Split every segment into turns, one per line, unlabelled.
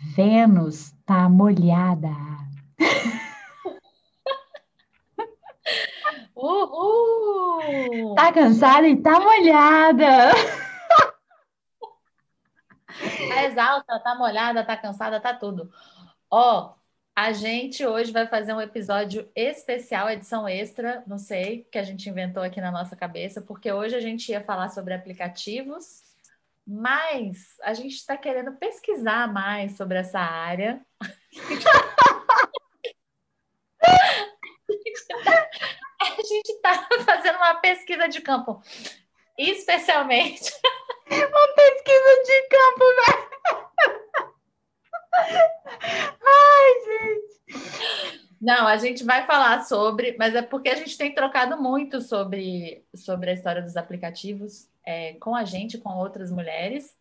Vênus tá molhada.
Uhul!
Tá cansada e tá molhada.
Tá exausta, tá molhada, tá cansada, tá tudo. Ó, a gente hoje vai fazer um episódio especial, edição extra, não sei, que a gente inventou aqui na nossa cabeça, porque hoje a gente ia falar sobre aplicativos, mas a gente está querendo pesquisar mais sobre essa área. a gente está fazendo uma pesquisa de campo, especialmente.
Uma pesquisa de campo, né? Ai, gente.
Não, a gente vai falar sobre, mas é porque a gente tem trocado muito sobre, sobre a história dos aplicativos é, com a gente, com outras mulheres.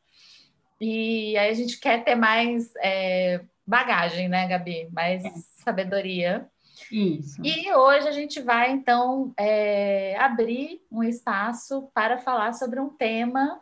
E aí a gente quer ter mais é, bagagem, né, Gabi? Mais é. sabedoria.
Isso.
E hoje a gente vai, então, é, abrir um espaço para falar sobre um tema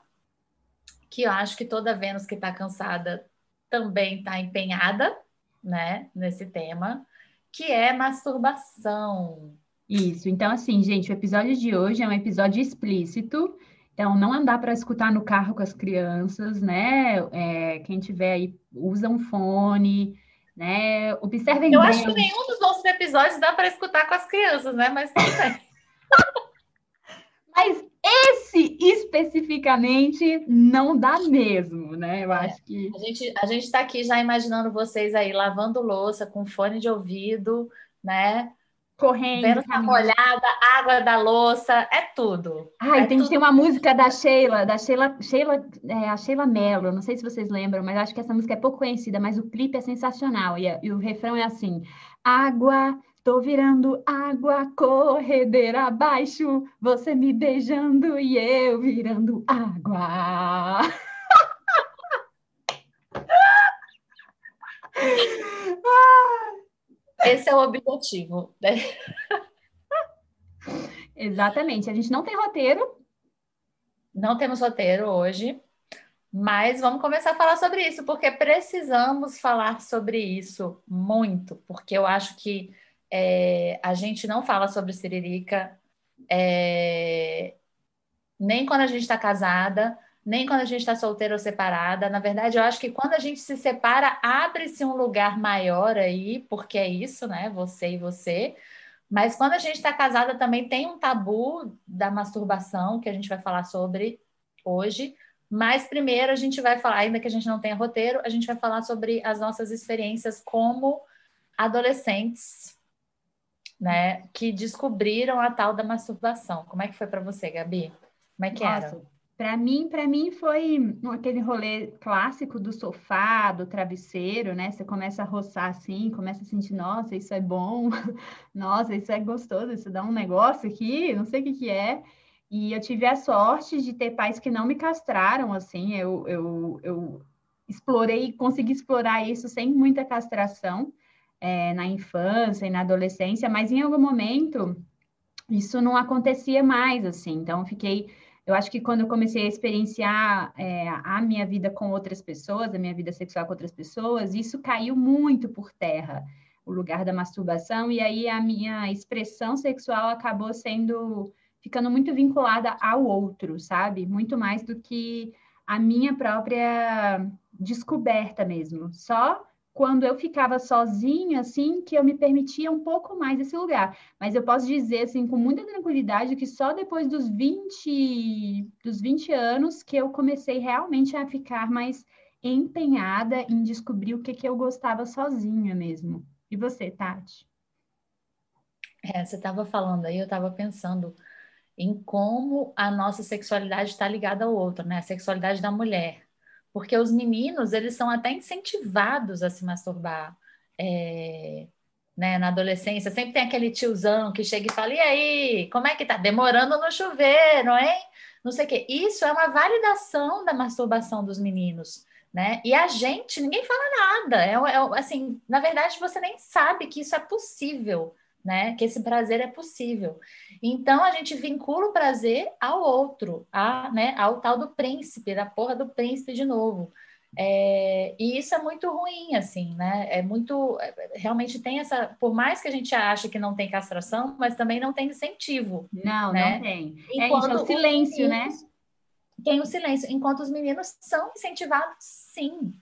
que eu acho que toda Vênus que está cansada também está empenhada, né, nesse tema, que é masturbação.
Isso. Então, assim, gente, o episódio de hoje é um episódio explícito. Então, não andar para escutar no carro com as crianças, né? É, quem tiver aí, usa um fone, né? Observem
Eu
bem.
acho que nenhum dos nossos episódios dá para escutar com as crianças, né? Mas tudo bem.
Mas esse especificamente não dá mesmo, né? Eu é. acho que.
A gente a está aqui já imaginando vocês aí lavando louça com fone de ouvido, né?
Correndo.
Vendo a molhada, água da louça, é tudo.
Ai,
é
tem,
tudo.
tem uma música da Sheila, da Sheila, Sheila é, a Sheila Mello, não sei se vocês lembram, mas acho que essa música é pouco conhecida, mas o clipe é sensacional. E, e o refrão é assim: água Tô virando água, corredeira abaixo, você me beijando e eu virando água.
Esse é o objetivo. Né?
Exatamente. A gente não tem roteiro.
Não temos roteiro hoje, mas vamos começar a falar sobre isso, porque precisamos falar sobre isso muito, porque eu acho que é, a gente não fala sobre siririca é, nem quando a gente está casada, nem quando a gente está solteira ou separada. Na verdade, eu acho que quando a gente se separa, abre-se um lugar maior aí, porque é isso, né? Você e você. Mas quando a gente está casada, também tem um tabu da masturbação, que a gente vai falar sobre hoje. Mas primeiro a gente vai falar, ainda que a gente não tenha roteiro, a gente vai falar sobre as nossas experiências como adolescentes né, que descobriram a tal da masturbação. Como é que foi para você, Gabi? Como é que Nossa, era?
Para mim, para mim foi aquele rolê clássico do sofá, do travesseiro, né? Você começa a roçar assim, começa a sentir, nossa, isso é bom, nossa, isso é gostoso, isso dá um negócio aqui, não sei o que que é. E eu tive a sorte de ter pais que não me castraram, assim, eu, eu, eu explorei, consegui explorar isso sem muita castração é, na infância e na adolescência, mas em algum momento isso não acontecia mais, assim. Então, fiquei. Eu acho que quando eu comecei a experienciar é, a minha vida com outras pessoas, a minha vida sexual com outras pessoas, isso caiu muito por terra, o lugar da masturbação, e aí a minha expressão sexual acabou sendo. ficando muito vinculada ao outro, sabe? Muito mais do que a minha própria descoberta mesmo. Só quando eu ficava sozinha, assim, que eu me permitia um pouco mais esse lugar. Mas eu posso dizer, assim, com muita tranquilidade, que só depois dos 20, dos 20 anos que eu comecei realmente a ficar mais empenhada em descobrir o que, que eu gostava sozinha mesmo. E você, Tati?
É, você estava falando aí, eu estava pensando em como a nossa sexualidade está ligada ao outro, né? A sexualidade da mulher porque os meninos eles são até incentivados a se masturbar é, né, na adolescência. Sempre tem aquele tiozão que chega e fala: e aí, como é que tá? Demorando no chuveiro, hein? Não sei o quê. Isso é uma validação da masturbação dos meninos. Né? E a gente, ninguém fala nada. É, é, assim, na verdade, você nem sabe que isso é possível né? Que esse prazer é possível. Então a gente vincula o prazer ao outro, a, né, ao tal do príncipe, da porra do príncipe de novo. É, e isso é muito ruim, assim, né? É muito. É, realmente tem essa. Por mais que a gente ache que não tem castração, mas também não tem incentivo.
Não,
né?
não tem. Enquanto é, isso, é o silêncio, né?
Tem o silêncio. Enquanto os meninos são incentivados, sim.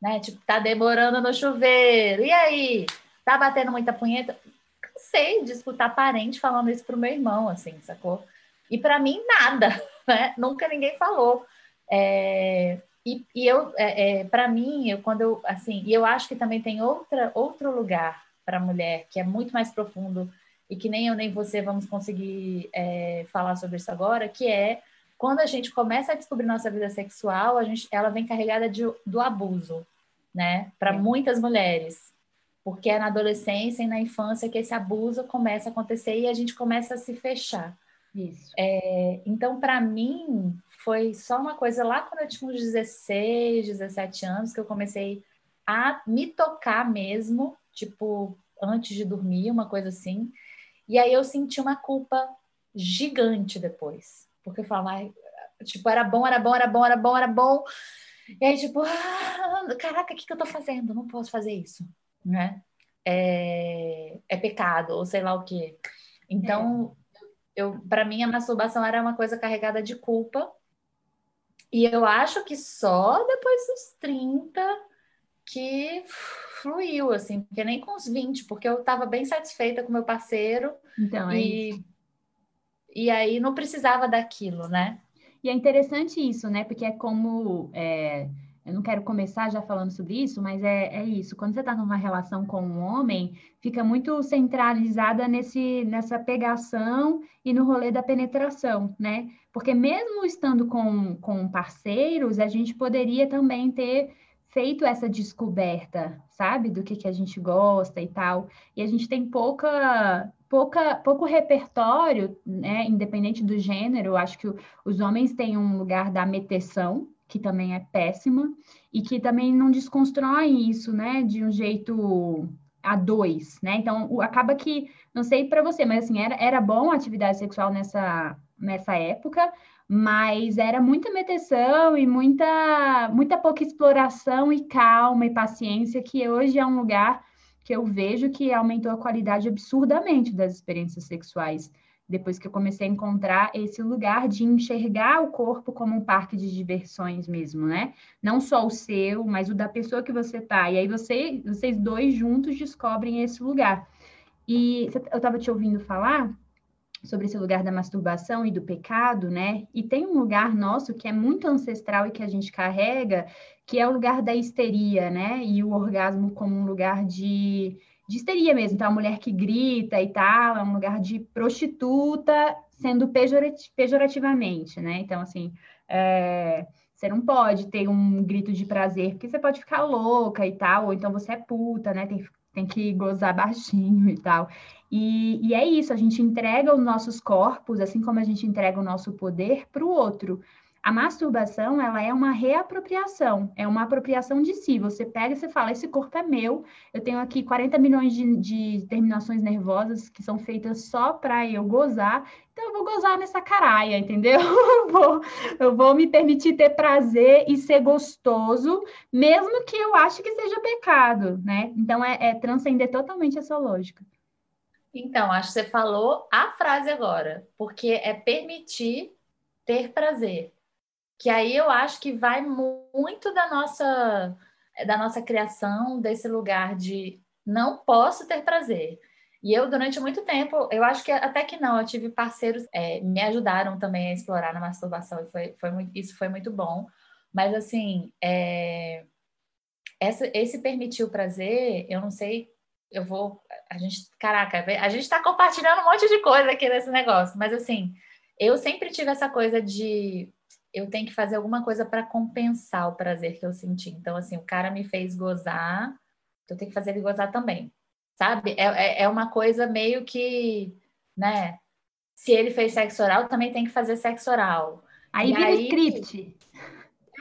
Né? Tipo, tá demorando no chuveiro. E aí? Tá batendo muita punheta? Cansei de escutar parente falando isso pro meu irmão, assim, sacou? E para mim, nada, né? Nunca ninguém falou. É, e, e eu, é, é, para mim, eu, quando eu, assim, e eu acho que também tem outra, outro lugar para a mulher que é muito mais profundo e que nem eu nem você vamos conseguir é, falar sobre isso agora, que é quando a gente começa a descobrir nossa vida sexual, a gente, ela vem carregada de, do abuso, né? Para muitas mulheres, porque é na adolescência e na infância que esse abuso começa a acontecer e a gente começa a se fechar.
Isso.
É, então, para mim, foi só uma coisa lá quando eu tinha uns 16, 17 anos que eu comecei a me tocar mesmo, tipo, antes de dormir, uma coisa assim. E aí eu senti uma culpa gigante depois. Porque eu falava, tipo, era bom, era bom, era bom, era bom, era bom. E aí, tipo, ah, caraca, o que, que eu tô fazendo? Não posso fazer isso, né? É, é pecado, ou sei lá o quê. Então, é. eu, para mim, a masturbação era uma coisa carregada de culpa e eu acho que só depois dos 30 que fluiu, assim, porque nem com os 20, porque eu estava bem satisfeita com meu parceiro.
Então, é
e, isso. e aí não precisava daquilo, né?
E é interessante isso, né? Porque é como. É, eu não quero começar já falando sobre isso, mas é, é isso. Quando você está numa relação com um homem, fica muito centralizada nesse, nessa pegação e no rolê da penetração, né? Porque mesmo estando com, com parceiros, a gente poderia também ter feito essa descoberta, sabe? Do que, que a gente gosta e tal. E a gente tem pouca, pouca, pouco repertório, né? Independente do gênero, acho que os homens têm um lugar da meteção, que também é péssima, e que também não desconstroem isso, né? De um jeito a dois, né? Então, acaba que, não sei para você, mas assim, era, era bom a atividade sexual nessa, nessa época, mas era muita meteção e muita, muita pouca exploração e calma e paciência, que hoje é um lugar que eu vejo que aumentou a qualidade absurdamente das experiências sexuais depois que eu comecei a encontrar esse lugar de enxergar o corpo como um parque de diversões mesmo, né? Não só o seu, mas o da pessoa que você tá. E aí você, vocês dois juntos descobrem esse lugar. E eu estava te ouvindo falar sobre esse lugar da masturbação e do pecado, né? E tem um lugar nosso que é muito ancestral e que a gente carrega, que é o lugar da histeria, né? E o orgasmo como um lugar de de histeria mesmo. Então, a mulher que grita e tal, é um lugar de prostituta sendo pejorativamente, né? Então, assim, é, você não pode ter um grito de prazer, porque você pode ficar louca e tal, ou então você é puta, né? Tem, tem que gozar baixinho e tal. E, e é isso, a gente entrega os nossos corpos, assim como a gente entrega o nosso poder, para o outro. A masturbação, ela é uma reapropriação, é uma apropriação de si. Você pega e você fala, esse corpo é meu, eu tenho aqui 40 milhões de, de terminações nervosas que são feitas só para eu gozar, então eu vou gozar nessa caraia, entendeu? Eu vou, eu vou me permitir ter prazer e ser gostoso, mesmo que eu ache que seja pecado, né? Então é, é transcender totalmente essa lógica.
Então, acho que você falou a frase agora, porque é permitir ter prazer que aí eu acho que vai muito da nossa da nossa criação desse lugar de não posso ter prazer. E eu, durante muito tempo, eu acho que até que não, eu tive parceiros é, me ajudaram também a explorar na masturbação, e foi, foi muito, isso foi muito bom. Mas, assim, é, essa, esse permitir o prazer, eu não sei, eu vou. A gente, caraca, a gente está compartilhando um monte de coisa aqui nesse negócio, mas, assim, eu sempre tive essa coisa de eu tenho que fazer alguma coisa para compensar o prazer que eu senti. Então, assim, o cara me fez gozar, então eu tenho que fazer ele gozar também. Sabe? É, é, é uma coisa meio que, né? Se ele fez sexo oral, também tem que fazer sexo oral.
Aí e vira aí, script.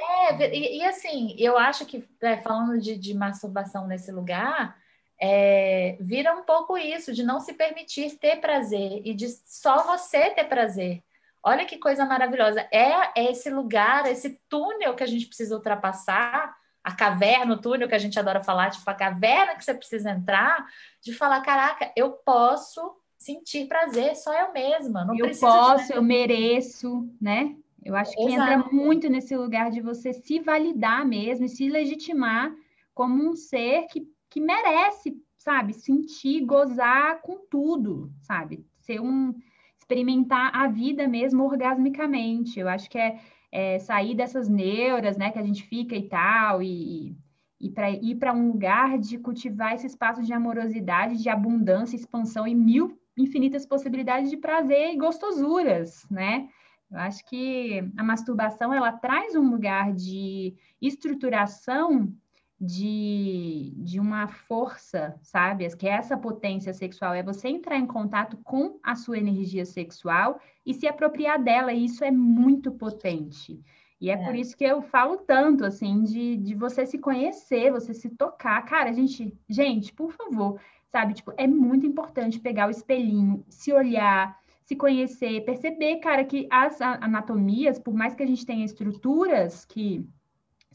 É, e, e, assim, eu acho que, é, falando de, de masturbação nesse lugar, é, vira um pouco isso, de não se permitir ter prazer e de só você ter prazer. Olha que coisa maravilhosa. É esse lugar, esse túnel que a gente precisa ultrapassar a caverna, o túnel que a gente adora falar, tipo a caverna que você precisa entrar, de falar, caraca, eu posso sentir prazer, só eu mesma, não
eu posso, de... eu mereço, né? Eu acho que Exato. entra muito nesse lugar de você se validar mesmo e se legitimar como um ser que, que merece, sabe, sentir, gozar com tudo, sabe? Ser um experimentar a vida mesmo orgasmicamente. Eu acho que é, é sair dessas neuras, né, que a gente fica e tal, e, e para ir para um lugar de cultivar esse espaço de amorosidade, de abundância, expansão e mil infinitas possibilidades de prazer e gostosuras, né? Eu acho que a masturbação ela traz um lugar de estruturação de, de uma força, sabe? Que é essa potência sexual, é você entrar em contato com a sua energia sexual e se apropriar dela, e isso é muito potente. E é, é, por isso que eu falo tanto, assim, de, de você se conhecer, você se tocar. Cara, gente, gente, por favor, sabe? Tipo, é muito importante pegar o espelhinho, se olhar, se conhecer, perceber, cara, que as anatomias, por mais que a gente tenha estruturas que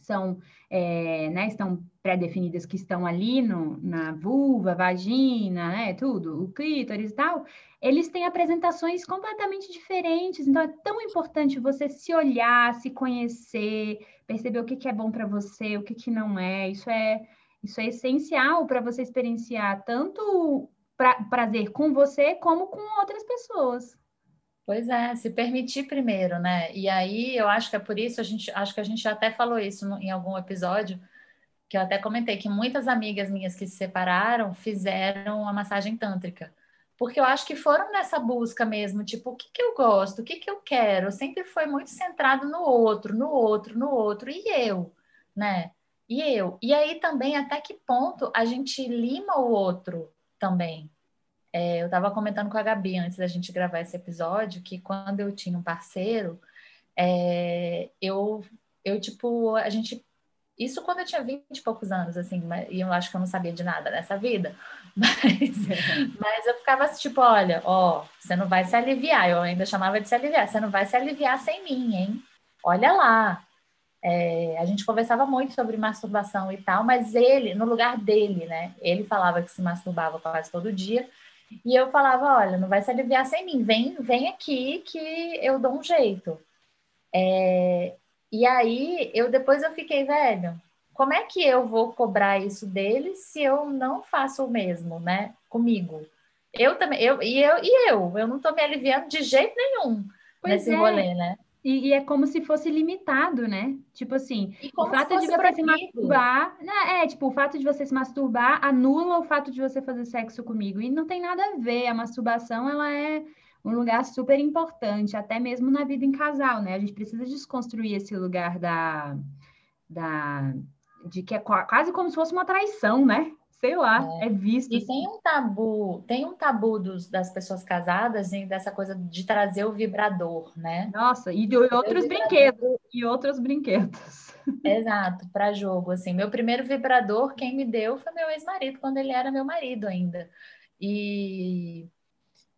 são, é, né, estão pré-definidas que estão ali no, na vulva, vagina, né, tudo, o clítoris e tal, eles têm apresentações completamente diferentes. Então, é tão importante você se olhar, se conhecer, perceber o que, que é bom para você, o que, que não é. Isso é, isso é essencial para você experienciar tanto pra, prazer com você como com outras pessoas.
Pois é, se permitir primeiro, né? E aí eu acho que é por isso, a gente, acho que a gente já até falou isso no, em algum episódio, que eu até comentei que muitas amigas minhas que se separaram fizeram a massagem tântrica. Porque eu acho que foram nessa busca mesmo, tipo, o que, que eu gosto, o que, que eu quero? Sempre foi muito centrado no outro, no outro, no outro, e eu, né? E eu. E aí também, até que ponto a gente lima o outro também, é, eu estava comentando com a Gabi antes da gente gravar esse episódio que quando eu tinha um parceiro, é, eu, eu, tipo, a gente. Isso quando eu tinha 20 e poucos anos, assim, e eu acho que eu não sabia de nada nessa vida, mas, mas eu ficava assim, tipo, olha, ó, você não vai se aliviar, eu ainda chamava de se aliviar, você não vai se aliviar sem mim, hein? Olha lá. É, a gente conversava muito sobre masturbação e tal, mas ele, no lugar dele, né? Ele falava que se masturbava quase todo dia, e eu falava, olha, não vai se aliviar sem mim, vem, vem aqui que eu dou um jeito. É, e aí eu depois eu fiquei, velho, como é que eu vou cobrar isso dele se eu não faço o mesmo, né? Comigo. Eu também, eu e eu e eu, eu não tô me aliviando de jeito nenhum pois nesse é. rolê, né?
E, e, é como se fosse limitado, né? Tipo assim, o fato de você se masturbar, né? É, tipo, o fato de você se masturbar anula o fato de você fazer sexo comigo. E não tem nada a ver. A masturbação, ela é um lugar super importante, até mesmo na vida em casal, né? A gente precisa desconstruir esse lugar da, da de que é quase como se fosse uma traição, né? Sei lá, é, é visto.
E tem um tabu, tem um tabu dos, das pessoas casadas em dessa coisa de trazer o vibrador, né?
Nossa, e de outros brinquedos, e outros brinquedos.
Exato, para jogo, assim. Meu primeiro vibrador, quem me deu foi meu ex-marido, quando ele era meu marido ainda. E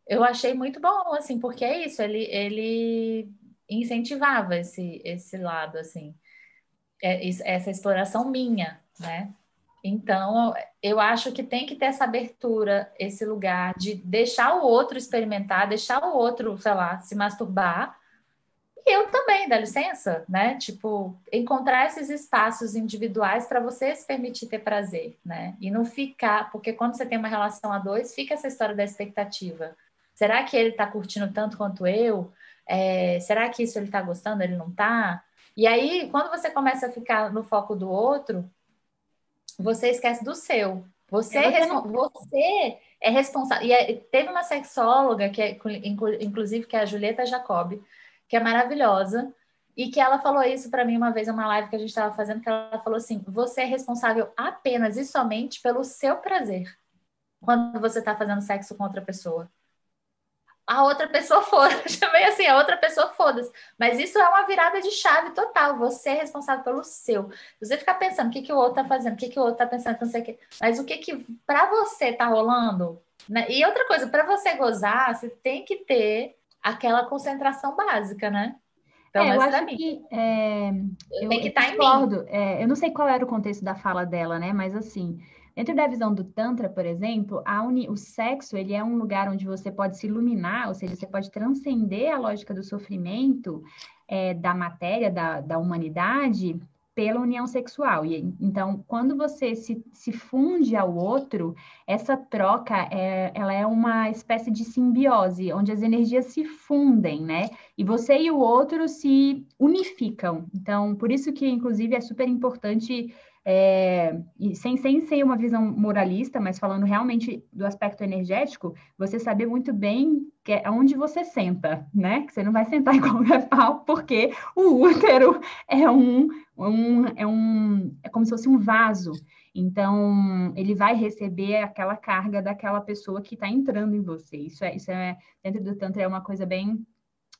eu achei muito bom, assim, porque é isso, ele, ele incentivava esse, esse lado, assim, é, essa exploração minha, né? Então, eu acho que tem que ter essa abertura, esse lugar de deixar o outro experimentar, deixar o outro, sei lá, se masturbar. E eu também, dá licença, né? Tipo, encontrar esses espaços individuais para você se permitir ter prazer, né? E não ficar, porque quando você tem uma relação a dois, fica essa história da expectativa. Será que ele está curtindo tanto quanto eu? É, será que isso ele está gostando, ele não está? E aí, quando você começa a ficar no foco do outro, você esquece do seu. Você, é, você é responsável. E é, teve uma sexóloga, que é, inclusive, que é a Julieta Jacob, que é maravilhosa, e que ela falou isso para mim uma vez, uma live que a gente estava fazendo, que ela falou assim: você é responsável apenas e somente pelo seu prazer quando você está fazendo sexo com outra pessoa a outra pessoa foda. Chamei assim, a outra pessoa foda-se. Mas isso é uma virada de chave total. Você é responsável pelo seu. Você ficar pensando o que, que o outro tá fazendo, o que, que o outro tá pensando, não sei o que. Mas o que que para você tá rolando? Né? E outra coisa, para você gozar, você tem que ter aquela concentração básica, né?
Então, é, eu acho que é, eu,
tem que estar tá em mim.
É, eu não sei qual era o contexto da fala dela, né? Mas assim, dentro da visão do Tantra, por exemplo, uni, o sexo ele é um lugar onde você pode se iluminar, ou seja, você pode transcender a lógica do sofrimento é, da matéria, da, da humanidade, pela união sexual. E, então, quando você se, se funde ao outro, essa troca é, ela é uma espécie de simbiose, onde as energias se fundem, né? E você e o outro se unificam. Então, por isso que, inclusive, é super importante é, sem, sem ser uma visão moralista, mas falando realmente do aspecto energético, você saber muito bem que é onde você senta, né? Que você não vai sentar em qualquer pau, porque o útero é um, um, é um é como se fosse um vaso. Então, ele vai receber aquela carga daquela pessoa que está entrando em você. Isso é, isso é dentro do Tantra é uma coisa bem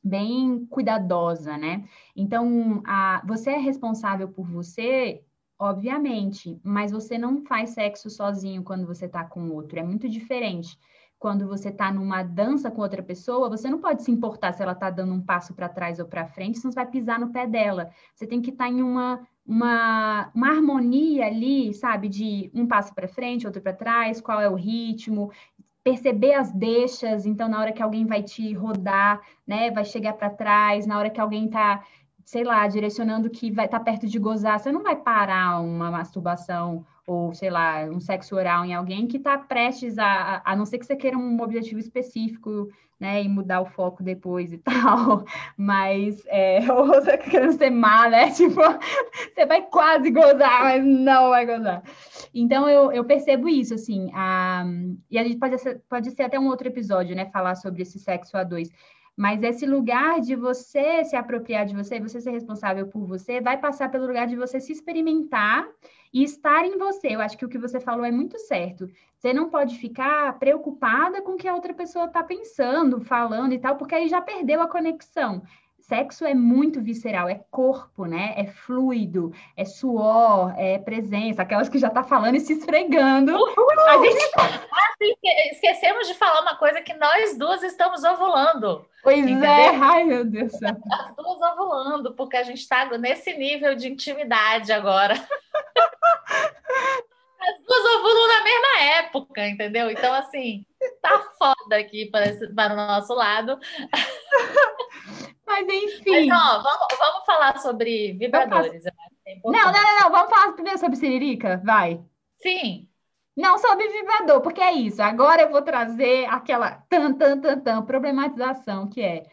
bem cuidadosa, né? Então, a, você é responsável por você Obviamente, mas você não faz sexo sozinho quando você está com outro, é muito diferente. Quando você está numa dança com outra pessoa, você não pode se importar se ela está dando um passo para trás ou para frente, senão você vai pisar no pé dela. Você tem que estar tá em uma, uma, uma harmonia ali, sabe, de um passo para frente, outro para trás, qual é o ritmo, perceber as deixas, então na hora que alguém vai te rodar, né, vai chegar para trás, na hora que alguém está sei lá, direcionando que vai estar tá perto de gozar, você não vai parar uma masturbação ou, sei lá, um sexo oral em alguém que está prestes a, a não ser que você queira um objetivo específico, né, e mudar o foco depois e tal, mas, é, ou você querendo ser má, né, tipo, você vai quase gozar, mas não vai gozar. Então, eu, eu percebo isso, assim, a, e a gente pode ser, pode ser até um outro episódio, né, falar sobre esse sexo a dois, mas esse lugar de você se apropriar de você, você ser responsável por você, vai passar pelo lugar de você se experimentar e estar em você. Eu acho que o que você falou é muito certo. Você não pode ficar preocupada com o que a outra pessoa está pensando, falando e tal, porque aí já perdeu a conexão. Sexo é muito visceral, é corpo, né? É fluido, é suor, é presença, aquelas que já tá falando e se esfregando. Uhul!
A gente... Ah, esquecemos de falar uma coisa que nós duas estamos ovulando.
Pois é. entendeu? é, ai meu Deus.
As duas ovulando, porque a gente está nesse nível de intimidade agora. As duas ovulam na mesma época, entendeu? Então, assim, tá foda aqui para, esse, para o nosso lado.
Mas enfim.
Mas, ó, vamos, vamos falar sobre vibradores. É
não, não, não, não. Vamos falar primeiro sobre Siririca? Vai.
Sim.
Não sobre vibrador, porque é isso. Agora eu vou trazer aquela tan, tan, tan, tan, problematização, que é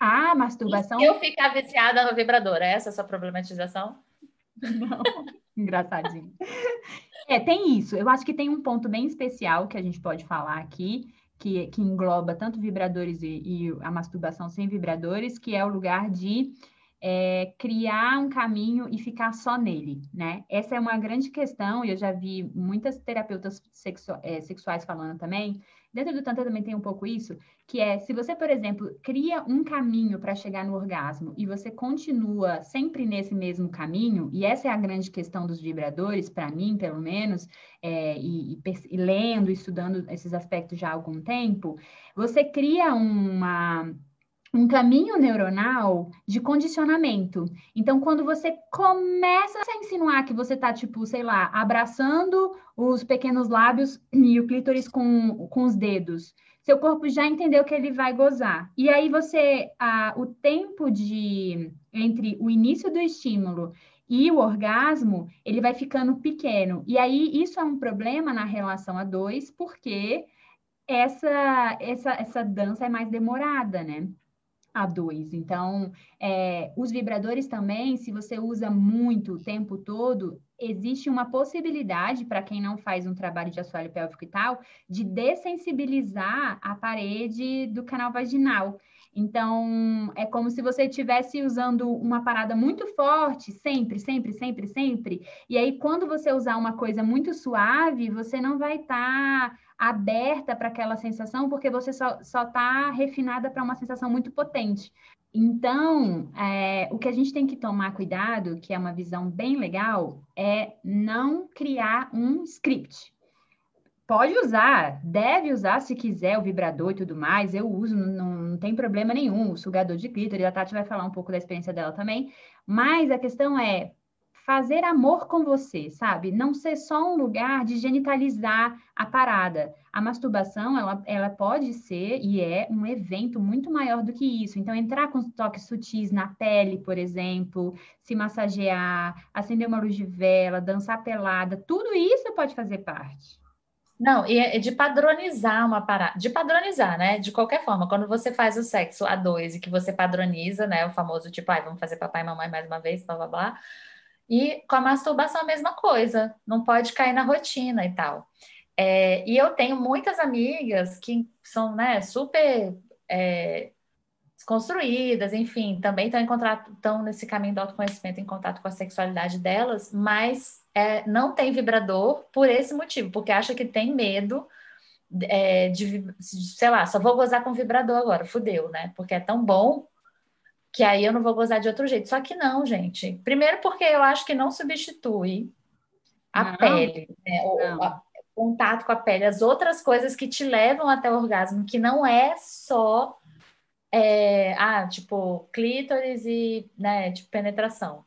a masturbação.
E eu ficar viciada no vibrador, é essa a sua problematização?
Não, engraçadinho. É, tem isso. Eu acho que tem um ponto bem especial que a gente pode falar aqui, que, que engloba tanto vibradores e, e a masturbação sem vibradores, que é o lugar de é, criar um caminho e ficar só nele, né? Essa é uma grande questão, e eu já vi muitas terapeutas sexu é, sexuais falando também. Dentro do Tantra também tem um pouco isso, que é se você, por exemplo, cria um caminho para chegar no orgasmo e você continua sempre nesse mesmo caminho, e essa é a grande questão dos vibradores, para mim, pelo menos, é, e, e, e lendo, estudando esses aspectos já há algum tempo, você cria uma um caminho neuronal de condicionamento. Então, quando você começa a insinuar que você está, tipo, sei lá, abraçando os pequenos lábios e o clítoris com, com os dedos, seu corpo já entendeu que ele vai gozar. E aí você, a, o tempo de entre o início do estímulo e o orgasmo, ele vai ficando pequeno. E aí isso é um problema na relação a dois, porque essa essa essa dança é mais demorada, né? A dois. Então, é, os vibradores também, se você usa muito o tempo todo, existe uma possibilidade, para quem não faz um trabalho de assoalho pélvico e tal, de dessensibilizar a parede do canal vaginal. Então, é como se você estivesse usando uma parada muito forte, sempre, sempre, sempre, sempre. E aí, quando você usar uma coisa muito suave, você não vai estar. Tá aberta para aquela sensação, porque você só está refinada para uma sensação muito potente. Então, é, o que a gente tem que tomar cuidado, que é uma visão bem legal, é não criar um script. pode usar, deve usar se quiser o vibrador e tudo mais. Eu uso, não, não tem problema nenhum. O sugador de clítoris, a Tati vai falar um pouco da experiência dela também. Mas a questão é fazer amor com você, sabe? Não ser só um lugar de genitalizar a parada. A masturbação, ela, ela pode ser e é um evento muito maior do que isso. Então, entrar com toques sutis na pele, por exemplo, se massagear, acender uma luz de vela, dançar pelada, tudo isso pode fazer parte.
Não, e é de padronizar uma parada, de padronizar, né? De qualquer forma, quando você faz o sexo a dois e que você padroniza, né? O famoso tipo, ai, vamos fazer papai e mamãe mais uma vez, blá blá blá. E com a masturbação a mesma coisa, não pode cair na rotina e tal. É, e eu tenho muitas amigas que são, né, super é, construídas, enfim, também estão em contato, estão nesse caminho do autoconhecimento, em contato com a sexualidade delas, mas é, não tem vibrador por esse motivo, porque acha que tem medo é, de, sei lá, só vou gozar com vibrador agora, fudeu, né? Porque é tão bom que aí eu não vou gozar de outro jeito. Só que não, gente. Primeiro porque eu acho que não substitui a não, pele, né? o, a, contato com a pele, as outras coisas que te levam até o orgasmo, que não é só é, ah, tipo, clítoris e, né, tipo, penetração.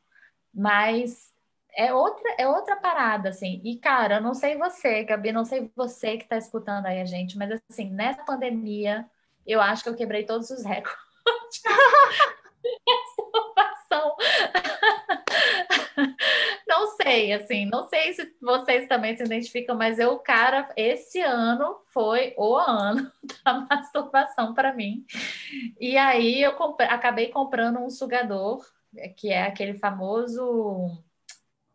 Mas é outra, é outra parada, assim. E, cara, eu não sei você, Gabi, não sei você que tá escutando aí a gente, mas, assim, nessa pandemia, eu acho que eu quebrei todos os recordes. Essa não sei, assim, não sei se vocês também se identificam, mas eu, cara, esse ano foi o ano da masturbação para mim. E aí eu acabei comprando um sugador, que é aquele famoso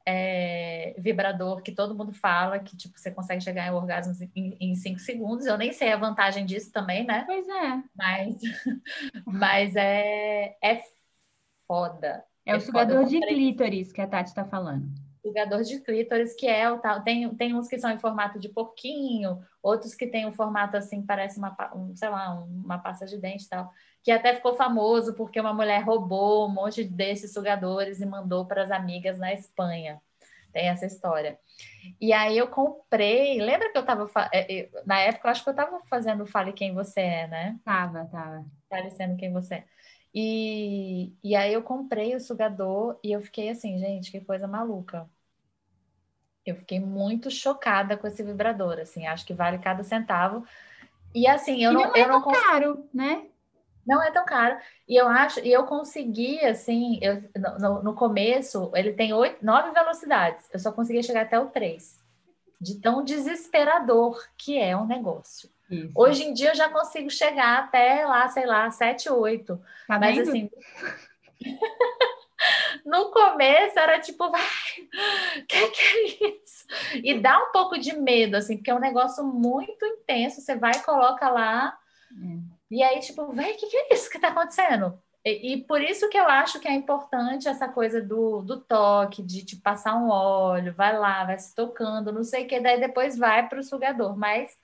é, vibrador que todo mundo fala, que tipo, você consegue chegar em orgasmos em, em cinco segundos. Eu nem sei a vantagem disso também, né?
Pois é.
Mas, mas é, é foda.
É, é o sugador de clítoris que a Tati está falando.
Sugador de clítoris, que é o tal. Tem, tem uns que são em formato de porquinho, outros que tem um formato assim, parece uma, um, sei lá, uma pasta de dente e tal. Que até ficou famoso porque uma mulher roubou um monte desses sugadores e mandou para as amigas na Espanha. Tem essa história. E aí eu comprei. Lembra que eu estava. É, na época, eu acho que eu estava fazendo Fale Quem Você É, né?
Tava, tava.
Parecendo quem você é. E, e aí eu comprei o sugador e eu fiquei assim, gente, que coisa maluca. Eu fiquei muito chocada com esse vibrador, assim, acho que vale cada centavo. E assim, eu e não, não é eu
não tão caro, né?
Não é tão caro. E eu acho, e eu consegui, assim, eu, no, no começo, ele tem oito, nove velocidades. Eu só conseguia chegar até o três. De tão desesperador que é o negócio. Isso. Hoje em dia eu já consigo chegar até lá, sei lá, 7, 8. Tá Mas vendo? assim. no começo era tipo, vai, que que é isso? E dá um pouco de medo, assim, porque é um negócio muito intenso. Você vai e coloca lá, é. e aí, tipo, vai, o que, que é isso que tá acontecendo? E, e, por isso que eu acho que é importante essa coisa do, do toque, de te passar um óleo, vai lá, vai se tocando, não sei o que, daí depois vai para o sugador. Mas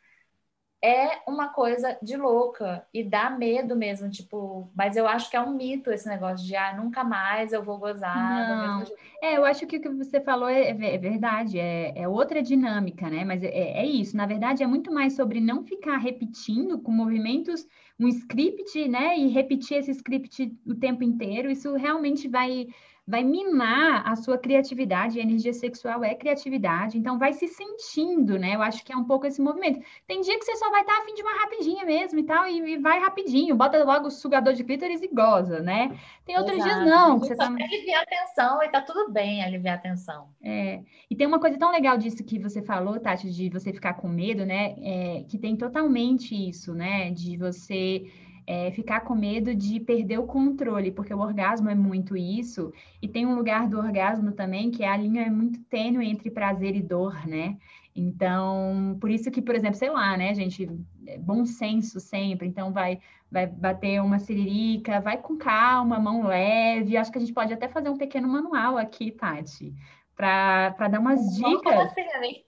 é uma coisa de louca e dá medo mesmo, tipo, mas eu acho que é um mito esse negócio de ah, nunca mais eu vou gozar.
Não. É, eu acho que o que você falou é, é verdade, é, é, outra dinâmica, né? Mas é, é, isso, na verdade, é muito mais sobre não ficar repetindo com movimentos um script, né? E repetir esse script o tempo inteiro, isso realmente vai vai minar a sua criatividade, a energia sexual é criatividade, então vai se sentindo, né? Eu acho que é um pouco esse movimento. Tem dia que você só vai estar afim de uma rapidinha mesmo e tal, e, e vai rapidinho, bota logo o sugador de clítoris e goza, né? Tem outros Exato. dias não.
Que você só tá... aliviar a tensão e tá tudo bem aliviar a tensão.
É, e tem uma coisa tão legal disso que você falou, Tati, de você ficar com medo, né? É, que tem totalmente isso, né? De você é, ficar com medo de perder o controle, porque o orgasmo é muito isso, e tem um lugar do orgasmo também que a linha é muito tênue entre prazer e dor, né? Então, por isso que, por exemplo, sei lá, né, gente, é bom senso sempre, então vai vai bater uma siririca, vai com calma, mão leve, acho que a gente pode até fazer um pequeno manual aqui, Tati, para dar umas dicas. Assim,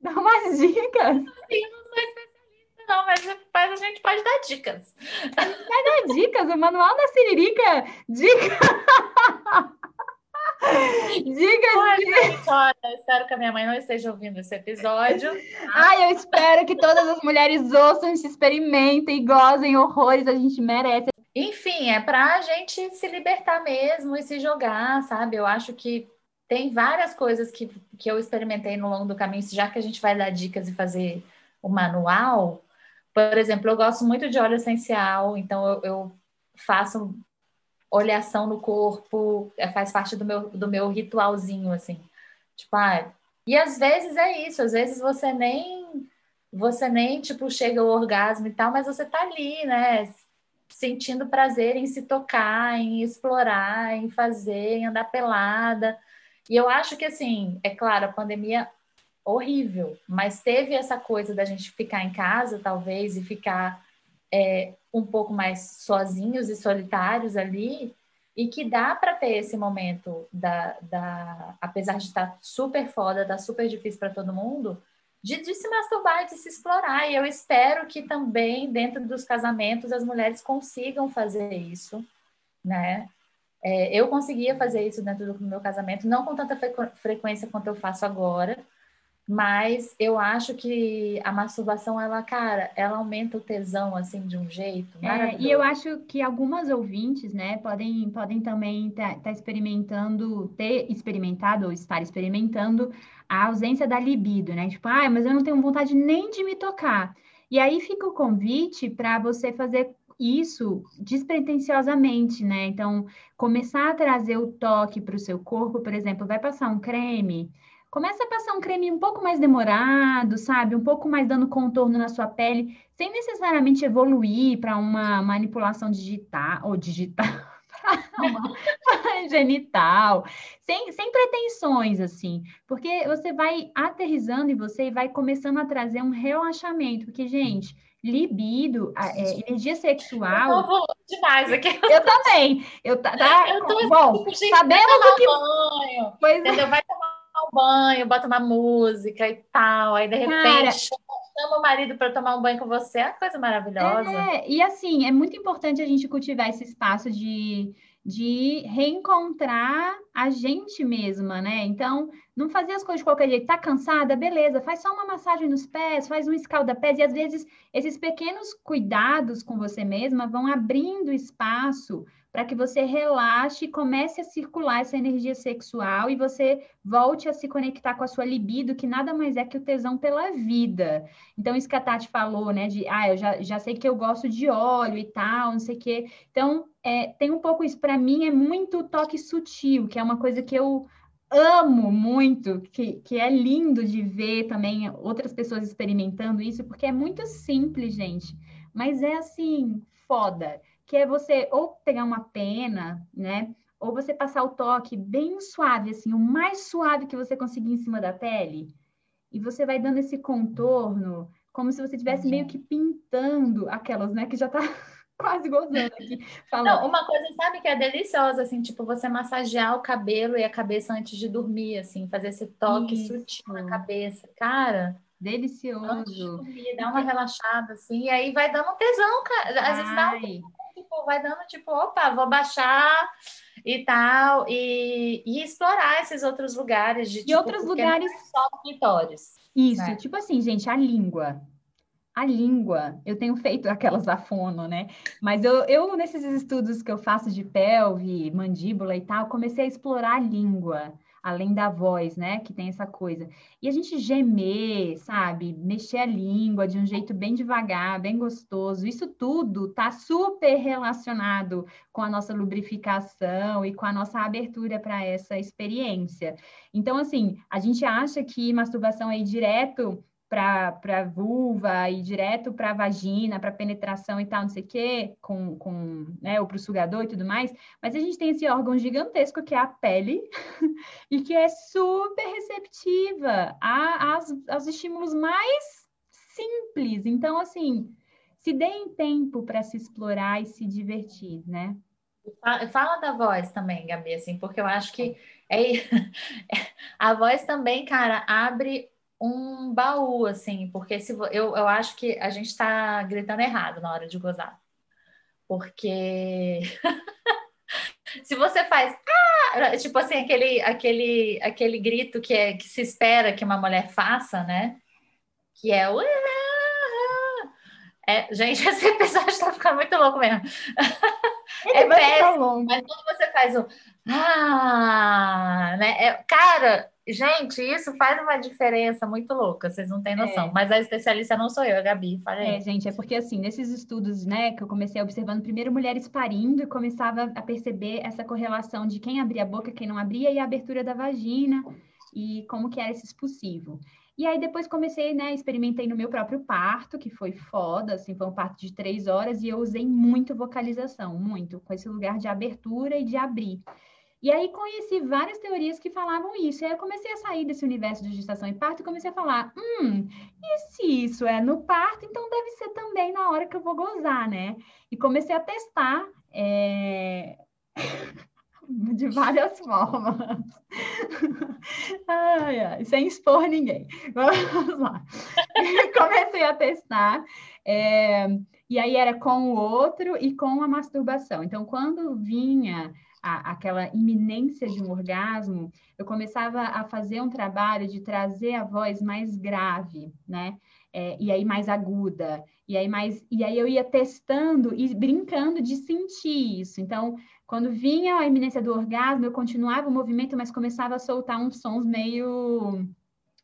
dar umas dicas.
Não mas, mas a gente pode dar dicas.
A gente vai dar dicas, o manual da Siririca, dica. Dicas
Olha,
de...
Olha, espero que a minha mãe não esteja ouvindo esse episódio.
Ai, eu espero que todas as mulheres ouçam, se experimentem, gozem horrores, a gente merece.
Enfim, é para a gente se libertar mesmo e se jogar, sabe? Eu acho que tem várias coisas que, que eu experimentei no longo do caminho, já que a gente vai dar dicas e fazer o manual. Por exemplo, eu gosto muito de óleo essencial, então eu, eu faço oleação no corpo, é, faz parte do meu, do meu ritualzinho, assim. Tipo, ah, e às vezes é isso, às vezes você nem você nem tipo chega ao orgasmo e tal, mas você tá ali, né? Sentindo prazer em se tocar, em explorar, em fazer, em andar pelada. E eu acho que assim, é claro, a pandemia horrível, mas teve essa coisa da gente ficar em casa, talvez, e ficar é, um pouco mais sozinhos e solitários ali, e que dá para ter esse momento da, da, apesar de estar super foda, tá super difícil para todo mundo, de, de, se masturbar, de se explorar. E eu espero que também dentro dos casamentos as mulheres consigam fazer isso, né? É, eu conseguia fazer isso dentro do meu casamento, não com tanta frequência quanto eu faço agora, mas eu acho que a masturbação, ela, cara, ela aumenta o tesão, assim, de um jeito
é, e eu acho que algumas ouvintes, né, podem, podem também estar tá, tá experimentando, ter experimentado ou estar experimentando a ausência da libido, né? Tipo, ah, mas eu não tenho vontade nem de me tocar. E aí fica o convite para você fazer isso despretensiosamente, né? Então, começar a trazer o toque para o seu corpo, por exemplo, vai passar um creme Começa a passar um creme um pouco mais demorado, sabe? Um pouco mais dando contorno na sua pele, sem necessariamente evoluir para uma manipulação digital ou digital. uma genital, sem, sem pretensões, assim, porque você vai aterrizando em você e vai começando a trazer um relaxamento, porque, gente, libido, é, energia sexual.
Eu demais aqui.
Eu também. Eu, tá, tá,
eu tô bom, sabemos o que. Banho, pois é. Vai tomar um banho, bota uma música e tal, aí de repente Cara, chama o marido para tomar um banho com você, é uma coisa maravilhosa.
É, e assim, é muito importante a gente cultivar esse espaço de, de reencontrar a gente mesma, né? Então, não fazer as coisas de qualquer jeito. Tá cansada? Beleza, faz só uma massagem nos pés, faz um escalda-pés, e às vezes esses pequenos cuidados com você mesma vão abrindo espaço para que você relaxe comece a circular essa energia sexual e você volte a se conectar com a sua libido, que nada mais é que o tesão pela vida. Então, isso que a Tati falou, né, de, ah, eu já, já sei que eu gosto de óleo e tal, não sei o quê. Então, é, tem um pouco isso, para mim, é muito toque sutil, que é uma coisa que eu amo muito, que, que é lindo de ver também outras pessoas experimentando isso, porque é muito simples, gente, mas é assim, foda que é você ou pegar uma pena, né? Ou você passar o toque bem suave, assim, o mais suave que você conseguir em cima da pele. E você vai dando esse contorno, como se você estivesse meio que pintando aquelas, né? Que já tá quase gozando aqui.
Falando. Não, uma coisa, sabe, que é deliciosa, assim, tipo, você massagear o cabelo e a cabeça antes de dormir, assim, fazer esse toque Isso. sutil na cabeça. Cara,
Delicioso.
Dormir, dá uma relaxada, assim, e aí vai dando tesão, cara. Às Ai. vezes dá um tipo, vai dando tipo, opa, vou baixar e tal, e, e explorar esses outros lugares de
e tipo, outros lugares
só clitóris.
Isso, né? tipo assim, gente, a língua. A língua, eu tenho feito aquelas da fono, né? Mas eu, eu, nesses estudos que eu faço de pelve, mandíbula e tal, comecei a explorar a língua além da voz, né? Que tem essa coisa. E a gente gemer, sabe? Mexer a língua de um jeito bem devagar, bem gostoso. Isso tudo tá super relacionado com a nossa lubrificação e com a nossa abertura para essa experiência. Então, assim, a gente acha que masturbação é ir direto para vulva e direto para vagina, para penetração e tal, não sei o quê, com, com, né, ou para o sugador e tudo mais, mas a gente tem esse órgão gigantesco que é a pele e que é super receptiva a, aos, aos estímulos mais simples. Então, assim, se deem tempo para se explorar e se divertir, né?
Fala da voz também, Gabi, assim, porque eu acho que é... a voz também, cara, abre um baú, assim, porque se eu, eu acho que a gente está gritando errado na hora de gozar. Porque Se você faz, ah, tipo assim, aquele, aquele, aquele grito que, é, que se espera que uma mulher faça, né? Que é o. É, gente, esse episódio está ficando muito louco mesmo.
Ele é péssimo,
mas quando você faz o. Ah, né? É, cara, Gente, isso faz uma diferença muito louca, vocês não têm noção. É. Mas a especialista não sou eu, a Gabi, falei.
É, gente, é porque assim, nesses estudos, né, que eu comecei observando primeiro mulheres parindo e começava a perceber essa correlação de quem abria a boca, quem não abria e a abertura da vagina e como que era esse expulsivo. E aí depois comecei, né, experimentei no meu próprio parto, que foi foda, assim, foi um parto de três horas e eu usei muito vocalização, muito, com esse lugar de abertura e de abrir. E aí conheci várias teorias que falavam isso. E aí eu comecei a sair desse universo de gestação e parto e comecei a falar: hum, e se isso é no parto, então deve ser também na hora que eu vou gozar, né? E comecei a testar. É... de várias formas. ai, ai, sem expor ninguém. Vamos lá. Comecei a testar. É... E aí era com o outro e com a masturbação. Então, quando vinha a, aquela iminência de um orgasmo, eu começava a fazer um trabalho de trazer a voz mais grave, né? É, e aí mais aguda, e aí mais, e aí eu ia testando e brincando de sentir isso. Então, quando vinha a iminência do orgasmo, eu continuava o movimento, mas começava a soltar uns sons meio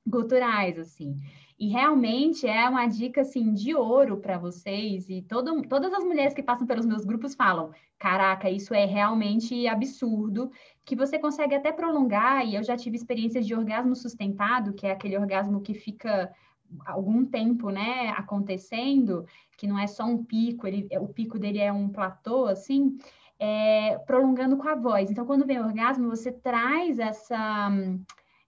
guturais, assim. E realmente é uma dica assim de ouro para vocês e todo, todas as mulheres que passam pelos meus grupos falam: "Caraca, isso é realmente absurdo", que você consegue até prolongar e eu já tive experiências de orgasmo sustentado, que é aquele orgasmo que fica algum tempo, né, acontecendo, que não é só um pico, ele, o pico dele é um platô assim, é, prolongando com a voz. Então, quando vem o orgasmo, você traz essa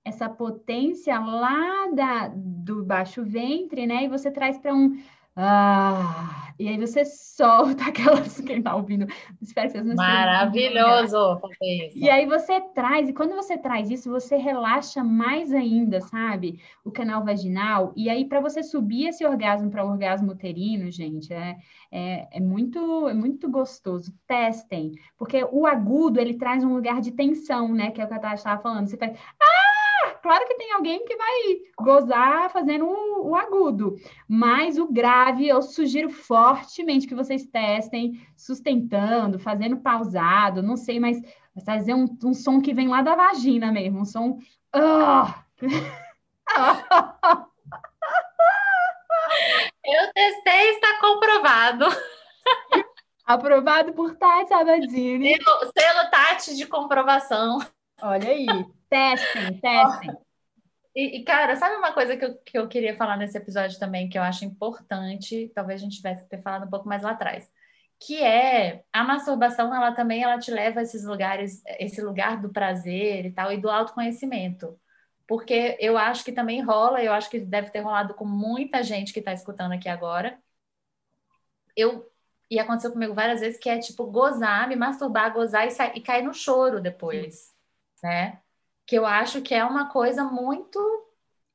essa potência lá da, do baixo ventre, né? E você traz para um ah, e aí você solta aquelas quem tá ouvindo, espero que vocês não
Maravilhoso
E aí você traz, e quando você traz isso, você relaxa mais ainda, sabe? O canal vaginal. E aí para você subir esse orgasmo para o orgasmo uterino, gente, é, é, é, muito é muito gostoso. Testem, porque o agudo ele traz um lugar de tensão, né? Que é o que a Tati estava falando. Você faz ah! Claro que tem alguém que vai gozar fazendo o, o, agudo, mas o grave eu sugiro fortemente que vocês testem, sustentando, fazendo pausado, não sei, mas fazer um, um som que vem lá da vagina mesmo, um som.
Eu testei, está comprovado.
Aprovado por Tati Sabadini.
Selo, selo Tati de comprovação.
Olha aí. Testem, testem.
E, e, cara, sabe uma coisa que eu, que eu queria falar nesse episódio também, que eu acho importante, talvez a gente tivesse que ter falado um pouco mais lá atrás, que é a masturbação, ela também ela te leva a esses lugares, esse lugar do prazer e tal, e do autoconhecimento. Porque eu acho que também rola, eu acho que deve ter rolado com muita gente que está escutando aqui agora. Eu e aconteceu comigo várias vezes que é tipo gozar, me masturbar, gozar e, e cair no choro depois, né? Que eu acho que é uma coisa muito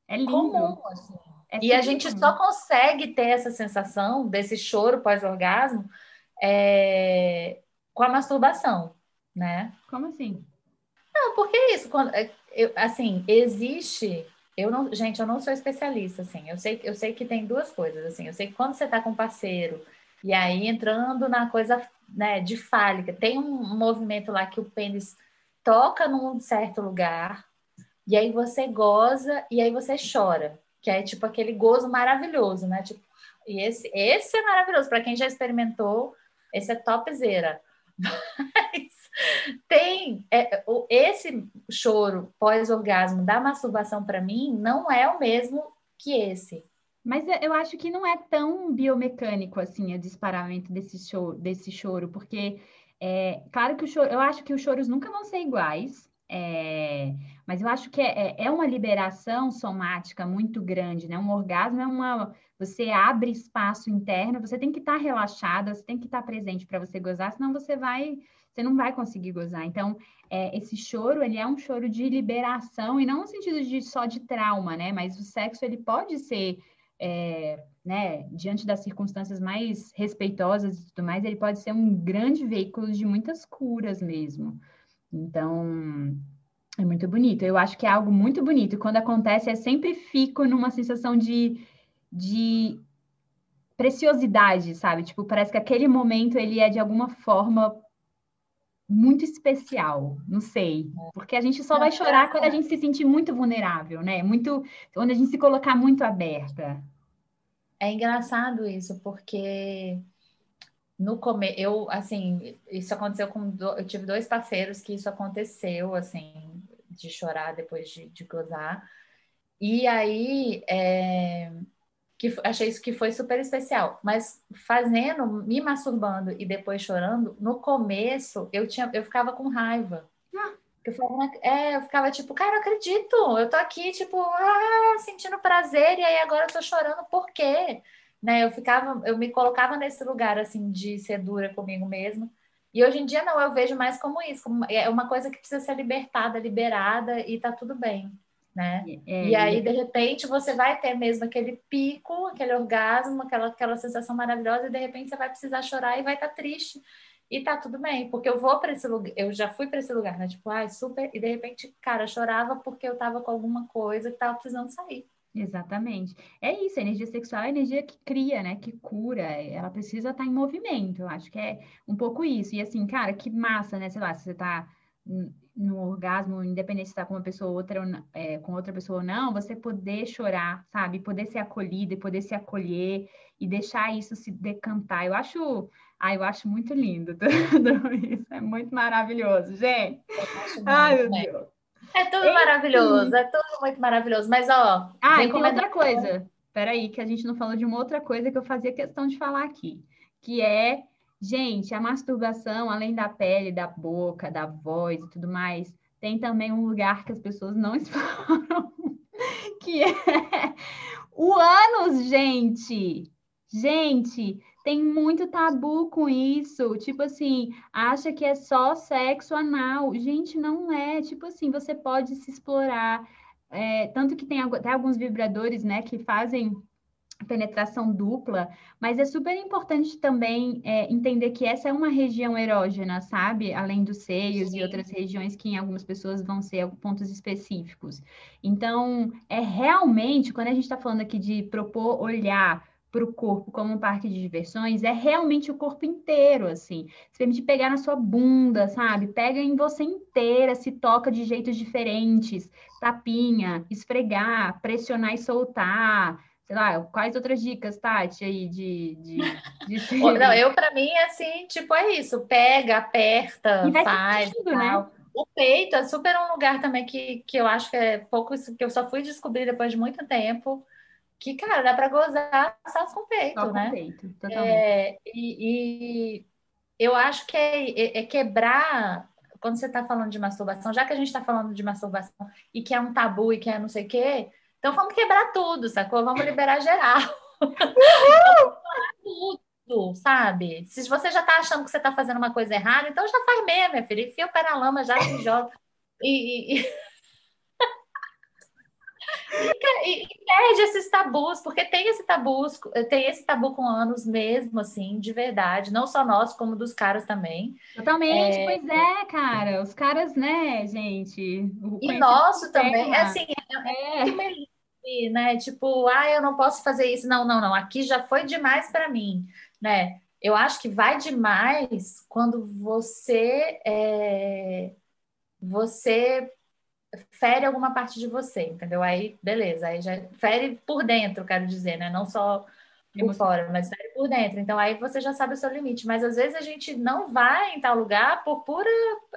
é
comum. Assim. É e a gente só consegue ter essa sensação desse choro pós-orgasmo é, com a masturbação, né?
Como assim?
Não, porque é isso, quando, é, eu, assim, existe. Eu não, gente, eu não sou especialista, assim. Eu sei, eu sei que tem duas coisas, assim. Eu sei que quando você tá com um parceiro e aí entrando na coisa, né, de fálica, tem um movimento lá que o pênis toca num certo lugar, e aí você goza e aí você chora, que é tipo aquele gozo maravilhoso, né? Tipo, e esse, esse é maravilhoso para quem já experimentou, esse é topzera. Mas tem é, esse choro pós-orgasmo da masturbação para mim não é o mesmo que esse.
Mas eu acho que não é tão biomecânico assim o disparamento desse choro, desse choro, porque é, claro que o choro, eu acho que os choros nunca vão ser iguais, é, mas eu acho que é, é, é uma liberação somática muito grande, né? Um orgasmo é uma. Você abre espaço interno, você tem que estar tá relaxada, você tem que estar tá presente para você gozar, senão você vai. Você não vai conseguir gozar. Então, é, esse choro, ele é um choro de liberação, e não no sentido de só de trauma, né? Mas o sexo, ele pode ser é, né, diante das circunstâncias mais respeitosas e tudo mais, ele pode ser um grande veículo de muitas curas mesmo. Então, é muito bonito. Eu acho que é algo muito bonito. Quando acontece, eu sempre fico numa sensação de, de preciosidade, sabe? Tipo, parece que aquele momento ele é de alguma forma muito especial, não sei, porque a gente só vai chorar quando a gente se sentir muito vulnerável, né? Muito, quando a gente se colocar muito aberta.
É engraçado isso, porque no começo, eu, assim, isso aconteceu com. Do... Eu tive dois parceiros que isso aconteceu, assim, de chorar depois de, de gozar. E aí, é, que achei isso que foi super especial. Mas fazendo, me masturbando e depois chorando, no começo eu tinha, eu ficava com raiva. Eu, falava, é, eu ficava tipo, cara, eu acredito, eu tô aqui, tipo, ah, sentindo prazer, e aí agora eu tô chorando, por quê? Né, eu ficava, eu me colocava nesse lugar assim de ser dura comigo mesma. E hoje em dia não, eu vejo mais como isso, como é uma coisa que precisa ser libertada, liberada e tá tudo bem, né? É, e aí de repente você vai ter mesmo aquele pico, aquele orgasmo, aquela aquela sensação maravilhosa e de repente você vai precisar chorar e vai estar tá triste. E tá tudo bem, porque eu vou para esse lugar, eu já fui para esse lugar, né? Tipo, ai, super, e de repente, cara, chorava porque eu tava com alguma coisa que tava precisando sair.
Exatamente. É isso, a energia sexual é a energia que cria, né? Que cura. Ela precisa estar tá em movimento. Eu acho que é um pouco isso. E assim, cara, que massa, né? Sei lá, se você tá no orgasmo, independente se está com uma pessoa ou outra, é, com outra pessoa ou não, você poder chorar, sabe? Poder ser acolhida e poder se acolher e deixar isso se decantar. Eu acho, ah, eu acho muito lindo tudo isso. É muito maravilhoso, gente.
Ai, meu Deus. É tudo maravilhoso, é tudo muito maravilhoso. Mas, ó.
Ah, tem outra coisa. Peraí, que a gente não falou de uma outra coisa que eu fazia questão de falar aqui, que é, gente, a masturbação, além da pele, da boca, da voz e tudo mais, tem também um lugar que as pessoas não exploram, que é o ânus, gente. Gente, tem muito tabu com isso. Tipo assim, acha que é só sexo anal. Gente, não é. Tipo assim, você pode se explorar. É, tanto que tem até alguns vibradores, né, que fazem penetração dupla, mas é super importante também é, entender que essa é uma região erógena, sabe? Além dos seios Sim. e outras regiões que em algumas pessoas vão ser pontos específicos. Então, é realmente, quando a gente está falando aqui de propor olhar para o corpo como um parque de diversões é realmente o corpo inteiro, assim. Você permite pegar na sua bunda, sabe? Pega em você inteira, se toca de jeitos diferentes, tapinha, esfregar, pressionar e soltar. Sei lá, quais outras dicas, Tati, aí de. de, de...
Não, eu, para mim, é assim, tipo, é isso: pega, aperta, faz. Sentido, né? O peito é super um lugar também que, que eu acho que é pouco que eu só fui descobrir depois de muito tempo que, cara, dá para gozar só com peito, só né? Com peito, totalmente. É, e, e, eu acho que é, é, é quebrar, quando você está falando de masturbação, já que a gente está falando de masturbação e que é um tabu e que é não sei o quê, então vamos quebrar tudo, sacou? Vamos liberar geral. tudo, sabe? Se você já está achando que você está fazendo uma coisa errada, então já faz mesmo, minha filha. Enfia o pé na lama, já se joga. e... e... E, e, perde esses tabus, porque tem esse tabus, tem esse tabu com anos mesmo, assim, de verdade, não só nós, como dos caras também.
Totalmente, é... pois é, cara. Os caras, né, gente?
E nosso também, é assim, é, é. né? Tipo, ah, eu não posso fazer isso. Não, não, não. Aqui já foi demais para mim, né? Eu acho que vai demais quando você é, você fere alguma parte de você, entendeu? Aí, beleza, aí já fere por dentro, quero dizer, né? Não só por fora, mas fere por dentro. Então aí você já sabe o seu limite. Mas às vezes a gente não vai em tal lugar por pura.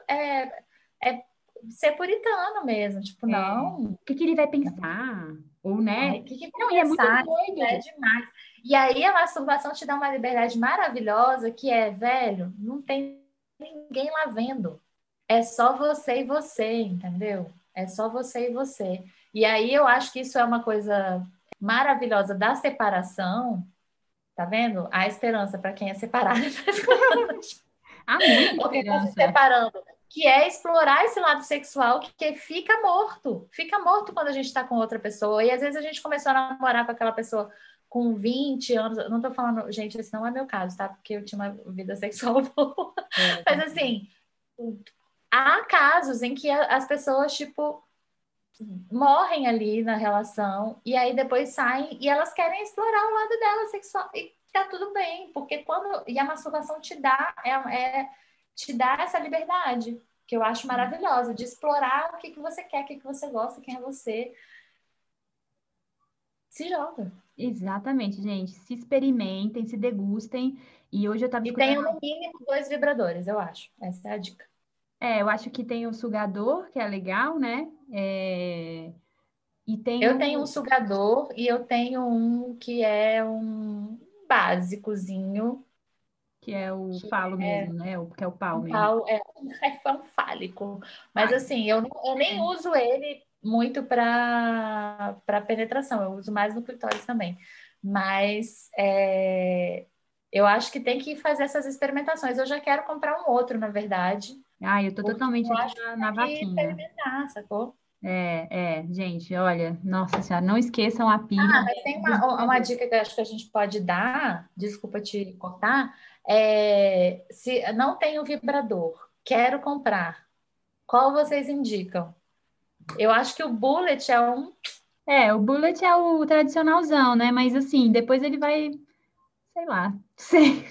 É, é ser puritano mesmo, tipo, é. não.
O que, que ele vai pensar? Ou, né?
O que, que não, é muito doido. É demais. E aí a masturbação te dá uma liberdade maravilhosa que é, velho, não tem ninguém lá vendo. É só você e você, entendeu? É só você e você. E aí eu acho que isso é uma coisa maravilhosa da separação. Tá vendo? Há esperança para quem é separado.
Há muita
Porque tá se separando. que é explorar esse lado sexual que, fica morto. Fica morto quando a gente está com outra pessoa. E às vezes a gente começou a namorar com aquela pessoa com 20 anos. Não tô falando, gente, esse não é meu caso, tá? Porque eu tinha uma vida sexual boa. É, Mas assim, há casos em que as pessoas, tipo, morrem ali na relação e aí depois saem e elas querem explorar o lado dela sexual e tá tudo bem, porque quando e a masturbação te dá é, é te dá essa liberdade que eu acho maravilhosa de explorar o que, que você quer, o que, que você gosta, quem é você. Se joga.
Exatamente, gente. Se experimentem, se degustem. E hoje eu tava
E tenham no mínimo dois vibradores, eu acho. Essa é a dica.
É, eu acho que tem o sugador, que é legal, né? É...
E tem eu um... tenho um sugador e eu tenho um que é um básicozinho.
Que é o que falo é... mesmo, né? O, que é o pau mesmo.
Pau, é, é um fálico. Mas assim, eu, eu nem é. uso ele muito para penetração, eu uso mais no clitóris também. Mas é, eu acho que tem que fazer essas experimentações. Eu já quero comprar um outro, na verdade.
Ah, eu tô totalmente eu na, na vaquinha.
Experimentar, sacou?
É, é, gente, olha, nossa senhora, não esqueçam a pilha.
Ah, mas tem uma, uma dica que eu acho que a gente pode dar, desculpa te cortar, é, se não tem o vibrador, quero comprar, qual vocês indicam? Eu acho que o Bullet é um.
É, o Bullet é o tradicionalzão, né? Mas assim, depois ele vai, sei lá, sei.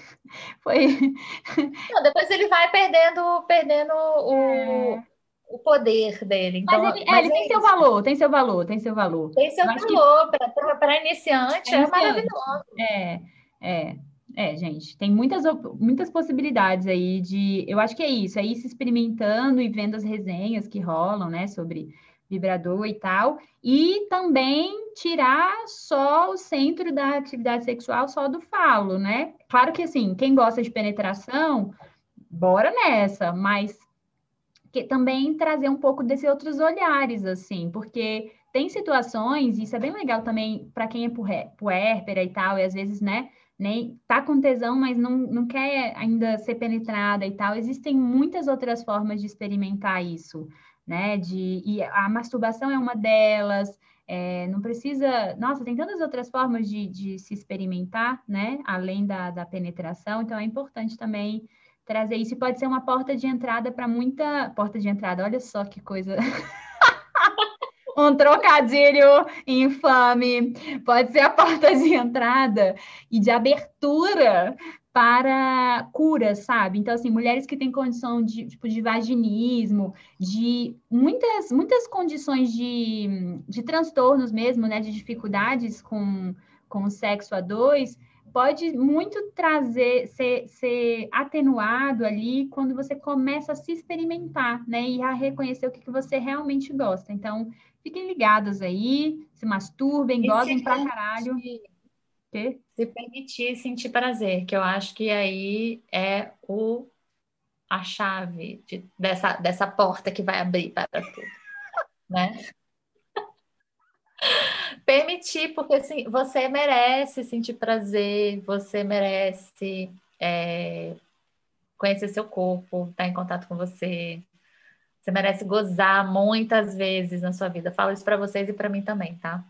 Foi.
Não, depois ele vai perdendo, perdendo o, é... o poder dele. Então,
mas ele, é, mas ele é tem isso. seu valor, tem seu valor, tem seu valor.
Tem seu valor que... para iniciante, é, é maravilhoso.
É, é. É, gente, tem muitas, muitas possibilidades aí de. Eu acho que é isso, é ir se experimentando e vendo as resenhas que rolam, né, sobre vibrador e tal, e também tirar só o centro da atividade sexual só do falo, né? Claro que assim, quem gosta de penetração, bora nessa, mas que também trazer um pouco desses outros olhares, assim, porque tem situações, isso é bem legal também para quem é puérpera e tal, e às vezes, né, nem tá com tesão, mas não, não quer ainda ser penetrada e tal. Existem muitas outras formas de experimentar isso, né? De, e a masturbação é uma delas. É, não precisa. Nossa, tem tantas outras formas de, de se experimentar, né? Além da, da penetração, então é importante também trazer isso. E pode ser uma porta de entrada para muita. Porta de entrada, olha só que coisa. um trocadilho infame, pode ser a porta de entrada e de abertura para cura, sabe? Então, assim, mulheres que têm condição de, tipo, de vaginismo, de muitas, muitas condições de, de transtornos mesmo, né? De dificuldades com, com o sexo a dois, pode muito trazer, ser, ser atenuado ali quando você começa a se experimentar, né? E a reconhecer o que, que você realmente gosta. Então, Fiquem ligados aí, se masturbem, gozem pra caralho.
Se permitir sentir prazer, que eu acho que aí é o a chave de, dessa, dessa porta que vai abrir para tudo, né? Permitir, porque assim, você merece sentir prazer, você merece é, conhecer seu corpo, estar em contato com você, você merece gozar muitas vezes na sua vida. Falo isso para vocês e para mim também, tá?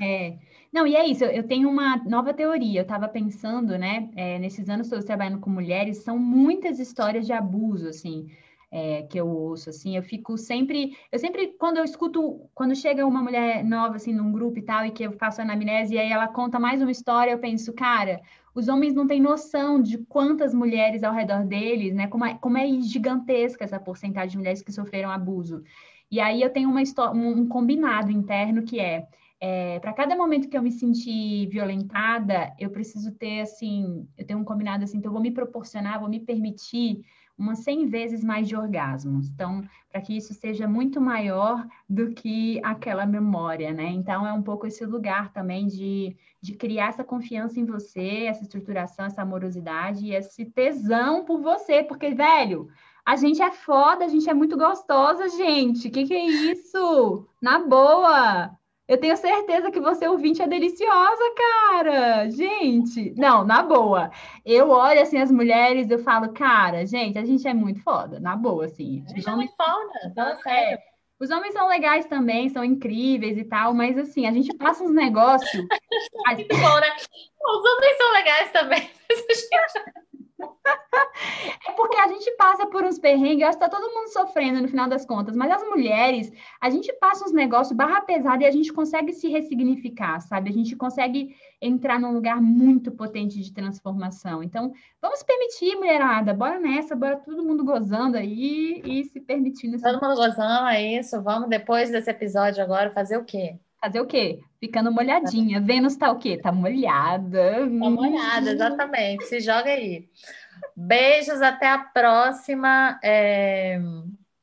É. Não, e é isso, eu tenho uma nova teoria. Eu estava pensando, né? É, nesses anos todos trabalhando com mulheres, são muitas histórias de abuso, assim, é, que eu ouço, assim. Eu fico sempre, eu sempre, quando eu escuto, quando chega uma mulher nova, assim, num grupo e tal, e que eu faço anamnese, e aí ela conta mais uma história, eu penso, cara, os homens não têm noção de quantas mulheres ao redor deles, né? Como é, como é gigantesca essa porcentagem de mulheres que sofreram abuso. E aí eu tenho uma um, um combinado interno que é, é para cada momento que eu me sentir violentada, eu preciso ter assim, eu tenho um combinado assim, então eu vou me proporcionar, vou me permitir umas 100 vezes mais de orgasmos. Então, para que isso seja muito maior do que aquela memória, né? Então, é um pouco esse lugar também de, de criar essa confiança em você, essa estruturação, essa amorosidade e esse tesão por você, porque, velho, a gente é foda, a gente é muito gostosa, gente. Que, que é isso? Na boa! Eu tenho certeza que você ouvinte é deliciosa, cara. Gente, não, na boa. Eu olho assim as mulheres, eu falo, cara, gente, a gente é muito foda, na boa, assim.
A gente é muito foda, fala sério.
Os homens são legais também, são incríveis e tal, mas assim, a gente passa uns negócios.
Muito bom, né? Os homens são legais também, a gente
é porque a gente passa por uns perrengues, acho que tá todo mundo sofrendo no final das contas, mas as mulheres, a gente passa uns negócios barra pesada e a gente consegue se ressignificar, sabe? A gente consegue entrar num lugar muito potente de transformação. Então, vamos permitir, mulherada, bora nessa, bora todo mundo gozando aí e se permitindo.
Todo mundo gozando, é isso. Vamos, depois desse episódio agora, fazer o quê?
Fazer o quê? Ficando molhadinha. Vênus tá o quê? Tá molhada.
Tá molhada, exatamente. Se joga aí. Beijos, até a próxima. É...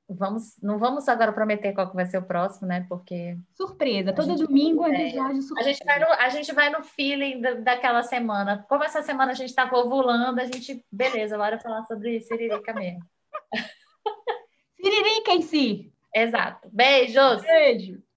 Vamos, não vamos agora prometer qual que vai ser o próximo, né? Porque.
Surpresa, todo domingo é episódio
surpresa. A gente, vai no, a gente vai no feeling da, daquela semana. Como essa semana a gente estava ovulando, a gente. Beleza, bora falar sobre Siririca mesmo.
Siririca em si.
Exato. Beijos!
Beijo!